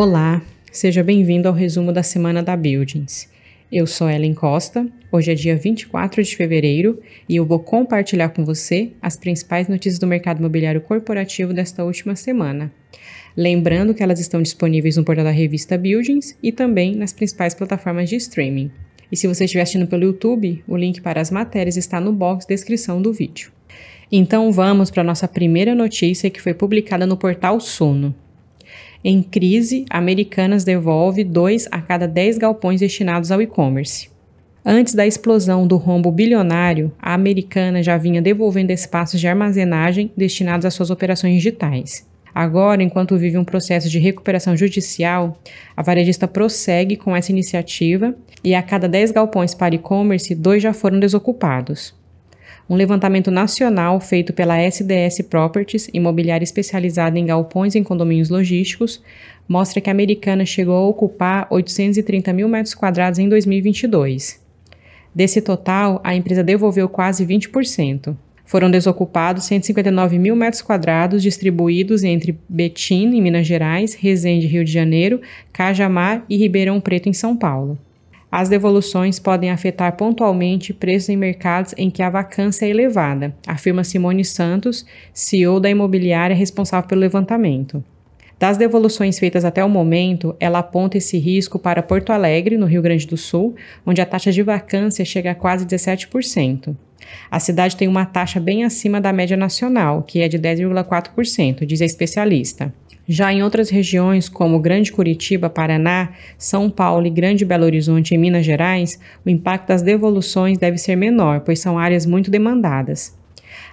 Olá, seja bem-vindo ao resumo da semana da Buildings. Eu sou Ellen Costa, hoje é dia 24 de fevereiro e eu vou compartilhar com você as principais notícias do mercado imobiliário corporativo desta última semana. Lembrando que elas estão disponíveis no portal da revista Buildings e também nas principais plataformas de streaming. E se você estiver assistindo pelo YouTube, o link para as matérias está no box de descrição do vídeo. Então vamos para a nossa primeira notícia que foi publicada no portal Sono. Em crise, Americanas devolve 2 a cada 10 galpões destinados ao e-commerce. Antes da explosão do rombo bilionário, a Americana já vinha devolvendo espaços de armazenagem destinados às suas operações digitais. Agora, enquanto vive um processo de recuperação judicial, a varejista prossegue com essa iniciativa e a cada 10 galpões para e-commerce, dois já foram desocupados. Um levantamento nacional feito pela SDS Properties, imobiliária especializada em galpões em condomínios logísticos, mostra que a americana chegou a ocupar 830 mil metros quadrados em 2022. Desse total, a empresa devolveu quase 20%. Foram desocupados 159 mil metros quadrados distribuídos entre Betim, em Minas Gerais, Resende, Rio de Janeiro, Cajamar e Ribeirão Preto, em São Paulo. As devoluções podem afetar pontualmente preços em mercados em que a vacância é elevada, afirma Simone Santos, CEO da imobiliária responsável pelo levantamento. Das devoluções feitas até o momento, ela aponta esse risco para Porto Alegre, no Rio Grande do Sul, onde a taxa de vacância chega a quase 17%. A cidade tem uma taxa bem acima da média nacional, que é de 10,4%, diz a especialista. Já em outras regiões, como Grande Curitiba, Paraná, São Paulo e Grande Belo Horizonte, em Minas Gerais, o impacto das devoluções deve ser menor, pois são áreas muito demandadas.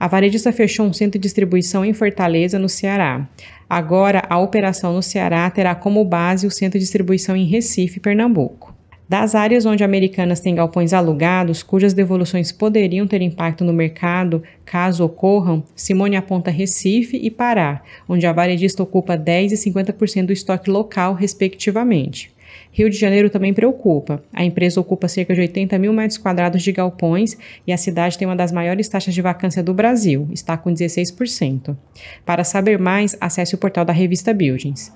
A varejista fechou um centro de distribuição em Fortaleza, no Ceará. Agora, a operação no Ceará terá como base o centro de distribuição em Recife, Pernambuco. Das áreas onde Americanas têm galpões alugados, cujas devoluções poderiam ter impacto no mercado caso ocorram, Simone aponta Recife e Pará, onde a varejista ocupa 10% e 50% do estoque local, respectivamente. Rio de Janeiro também preocupa. A empresa ocupa cerca de 80 mil metros quadrados de galpões e a cidade tem uma das maiores taxas de vacância do Brasil, está com 16%. Para saber mais, acesse o portal da revista Buildings.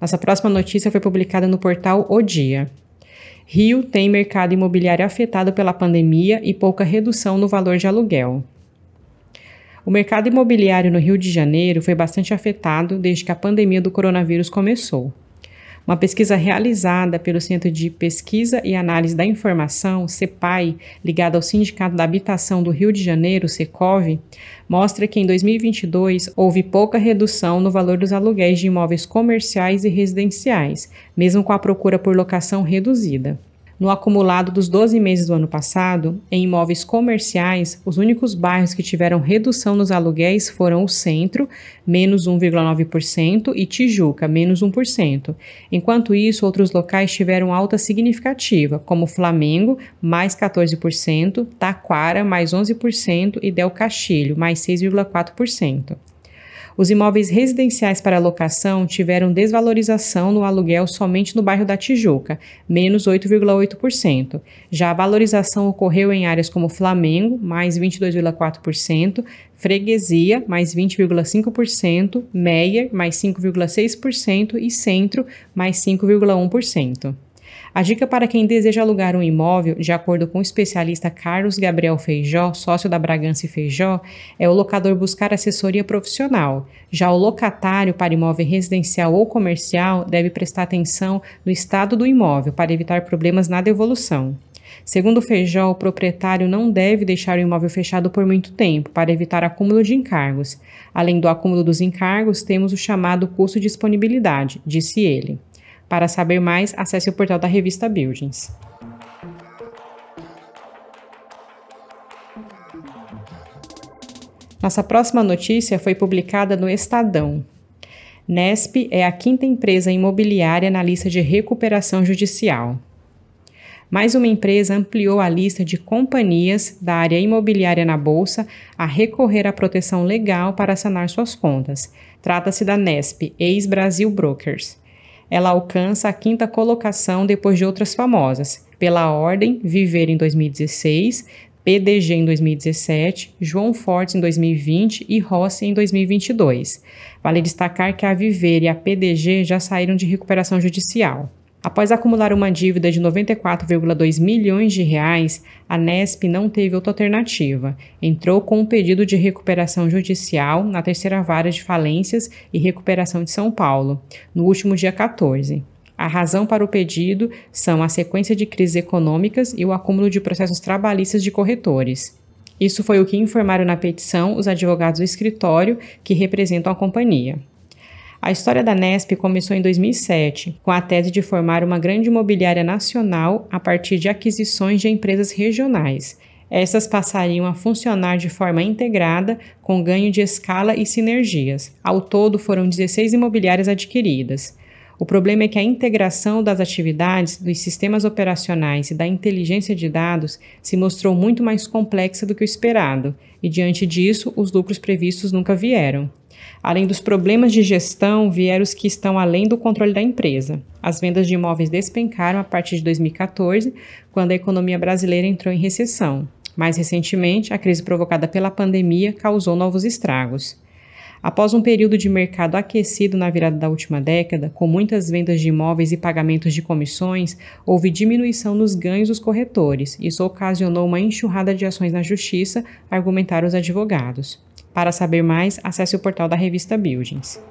Nossa próxima notícia foi publicada no portal O Dia. Rio tem mercado imobiliário afetado pela pandemia e pouca redução no valor de aluguel. O mercado imobiliário no Rio de Janeiro foi bastante afetado desde que a pandemia do coronavírus começou. Uma pesquisa realizada pelo Centro de Pesquisa e Análise da Informação, CEPAI, ligada ao Sindicato da Habitação do Rio de Janeiro, SECOV, mostra que em 2022 houve pouca redução no valor dos aluguéis de imóveis comerciais e residenciais, mesmo com a procura por locação reduzida. No acumulado dos 12 meses do ano passado, em imóveis comerciais, os únicos bairros que tiveram redução nos aluguéis foram o Centro, menos 1,9%, e Tijuca, menos 1%. Enquanto isso, outros locais tiveram alta significativa, como Flamengo, mais 14%, Taquara, mais 11% e Del Castilho, mais 6,4%. Os imóveis residenciais para locação tiveram desvalorização no aluguel somente no bairro da Tijuca, menos 8,8%. Já a valorização ocorreu em áreas como Flamengo, mais 22,4%, Freguesia, mais 20,5%, Meyer, mais 5,6% e Centro, mais 5,1%. A dica para quem deseja alugar um imóvel, de acordo com o especialista Carlos Gabriel Feijó, sócio da Bragança e Feijó, é o locador buscar assessoria profissional. Já o locatário para imóvel residencial ou comercial deve prestar atenção no estado do imóvel para evitar problemas na devolução. Segundo Feijó, o proprietário não deve deixar o imóvel fechado por muito tempo para evitar acúmulo de encargos. Além do acúmulo dos encargos, temos o chamado custo de disponibilidade, disse ele. Para saber mais, acesse o portal da revista Buildings. Nossa próxima notícia foi publicada no Estadão. Nesp é a quinta empresa imobiliária na lista de recuperação judicial. Mais uma empresa ampliou a lista de companhias da área imobiliária na Bolsa a recorrer à proteção legal para sanar suas contas. Trata-se da Nesp, ex-Brasil Brokers ela alcança a quinta colocação depois de outras famosas, pela Ordem, Viver em 2016, PDG em 2017, João Fortes em 2020 e Rossi em 2022. Vale destacar que a Viver e a PDG já saíram de recuperação judicial. Após acumular uma dívida de 94,2 milhões de reais, a Nesp não teve outra alternativa. Entrou com um pedido de recuperação judicial na terceira vara de falências e recuperação de São Paulo, no último dia 14. A razão para o pedido são a sequência de crises econômicas e o acúmulo de processos trabalhistas de corretores. Isso foi o que informaram na petição os advogados do escritório que representam a companhia. A história da Nesp começou em 2007, com a tese de formar uma grande imobiliária nacional a partir de aquisições de empresas regionais. Essas passariam a funcionar de forma integrada, com ganho de escala e sinergias. Ao todo, foram 16 imobiliárias adquiridas. O problema é que a integração das atividades, dos sistemas operacionais e da inteligência de dados se mostrou muito mais complexa do que o esperado, e diante disso, os lucros previstos nunca vieram. Além dos problemas de gestão, vieram os que estão além do controle da empresa. As vendas de imóveis despencaram a partir de 2014, quando a economia brasileira entrou em recessão. Mais recentemente, a crise provocada pela pandemia causou novos estragos. Após um período de mercado aquecido na virada da última década, com muitas vendas de imóveis e pagamentos de comissões, houve diminuição nos ganhos dos corretores. Isso ocasionou uma enxurrada de ações na justiça, argumentaram os advogados. Para saber mais, acesse o portal da revista Buildings.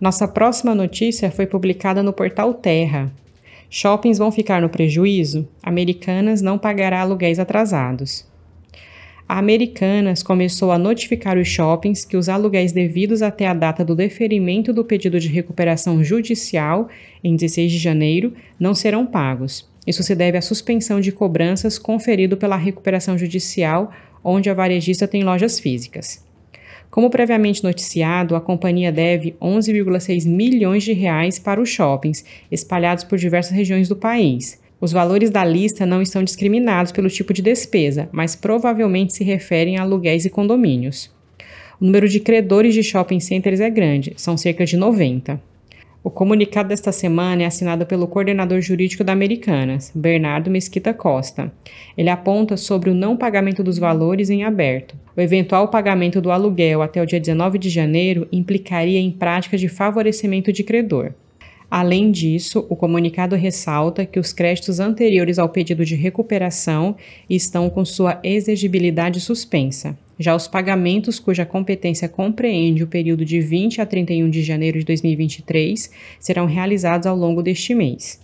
Nossa próxima notícia foi publicada no portal Terra. Shoppings vão ficar no prejuízo? Americanas não pagará aluguéis atrasados. A Americanas começou a notificar os shoppings que os aluguéis devidos até a data do deferimento do pedido de recuperação judicial, em 16 de janeiro, não serão pagos. Isso se deve à suspensão de cobranças conferido pela recuperação judicial, onde a varejista tem lojas físicas. Como previamente noticiado, a companhia deve 11,6 milhões de reais para os shoppings, espalhados por diversas regiões do país. Os valores da lista não estão discriminados pelo tipo de despesa, mas provavelmente se referem a aluguéis e condomínios. O número de credores de shopping centers é grande, são cerca de 90. O comunicado desta semana é assinado pelo coordenador jurídico da Americanas, Bernardo Mesquita Costa. Ele aponta sobre o não pagamento dos valores em aberto. O eventual pagamento do aluguel até o dia 19 de janeiro implicaria em prática de favorecimento de credor. Além disso, o comunicado ressalta que os créditos anteriores ao pedido de recuperação estão com sua exigibilidade suspensa. Já os pagamentos cuja competência compreende o período de 20 a 31 de janeiro de 2023 serão realizados ao longo deste mês.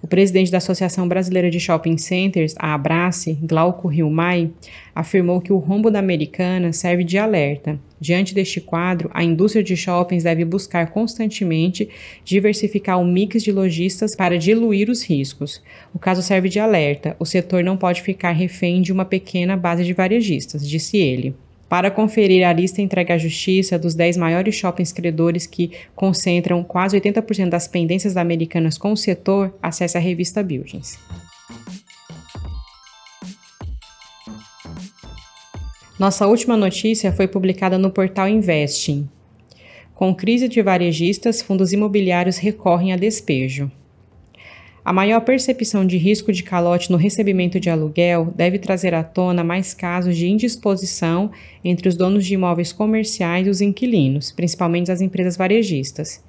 O presidente da Associação Brasileira de Shopping Centers, a Abrace, Glauco Rilmai, afirmou que o rombo da Americana serve de alerta. Diante deste quadro, a indústria de shoppings deve buscar constantemente diversificar o mix de lojistas para diluir os riscos. O caso serve de alerta: o setor não pode ficar refém de uma pequena base de varejistas, disse ele. Para conferir a lista entregue à Justiça dos 10 maiores shoppings credores que concentram quase 80% das pendências Americanas com o setor, acesse a revista Buildings. Nossa última notícia foi publicada no portal Investing. Com crise de varejistas, fundos imobiliários recorrem a despejo. A maior percepção de risco de calote no recebimento de aluguel deve trazer à tona mais casos de indisposição entre os donos de imóveis comerciais e os inquilinos, principalmente as empresas varejistas.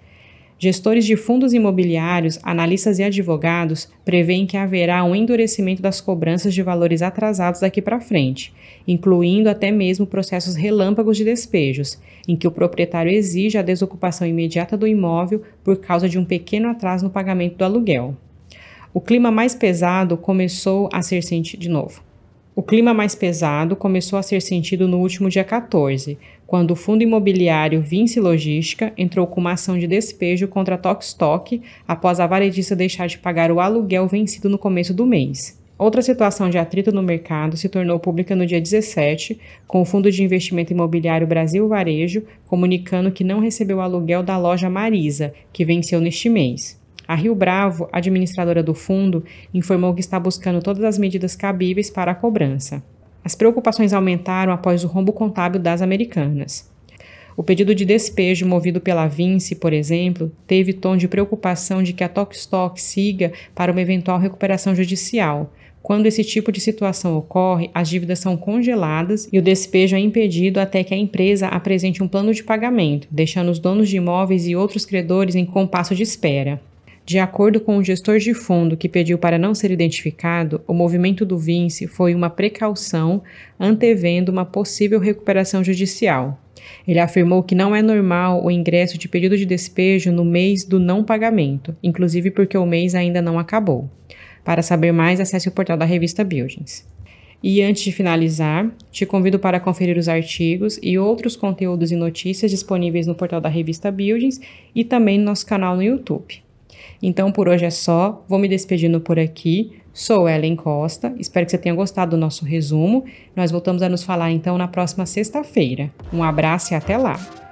Gestores de fundos imobiliários, analistas e advogados preveem que haverá um endurecimento das cobranças de valores atrasados daqui para frente, incluindo até mesmo processos relâmpagos de despejos, em que o proprietário exige a desocupação imediata do imóvel por causa de um pequeno atraso no pagamento do aluguel. O clima mais pesado começou a ser sentido de novo. O clima mais pesado começou a ser sentido no último dia 14, quando o fundo imobiliário Vinci Logística entrou com uma ação de despejo contra a Tokstok após a varejista deixar de pagar o aluguel vencido no começo do mês. Outra situação de atrito no mercado se tornou pública no dia 17, com o Fundo de Investimento Imobiliário Brasil Varejo comunicando que não recebeu o aluguel da loja Marisa, que venceu neste mês. A Rio Bravo, administradora do fundo, informou que está buscando todas as medidas cabíveis para a cobrança. As preocupações aumentaram após o rombo contábil das americanas. O pedido de despejo movido pela Vinci, por exemplo, teve tom de preocupação de que a Tokstok siga para uma eventual recuperação judicial. Quando esse tipo de situação ocorre, as dívidas são congeladas e o despejo é impedido até que a empresa apresente um plano de pagamento, deixando os donos de imóveis e outros credores em compasso de espera. De acordo com o gestor de fundo que pediu para não ser identificado, o movimento do Vinci foi uma precaução antevendo uma possível recuperação judicial. Ele afirmou que não é normal o ingresso de pedido de despejo no mês do não pagamento, inclusive porque o mês ainda não acabou. Para saber mais, acesse o portal da revista Buildings. E antes de finalizar, te convido para conferir os artigos e outros conteúdos e notícias disponíveis no portal da revista Buildings e também no nosso canal no YouTube. Então por hoje é só, vou me despedindo por aqui. Sou Ellen Costa, espero que você tenha gostado do nosso resumo. Nós voltamos a nos falar então na próxima sexta-feira. Um abraço e até lá!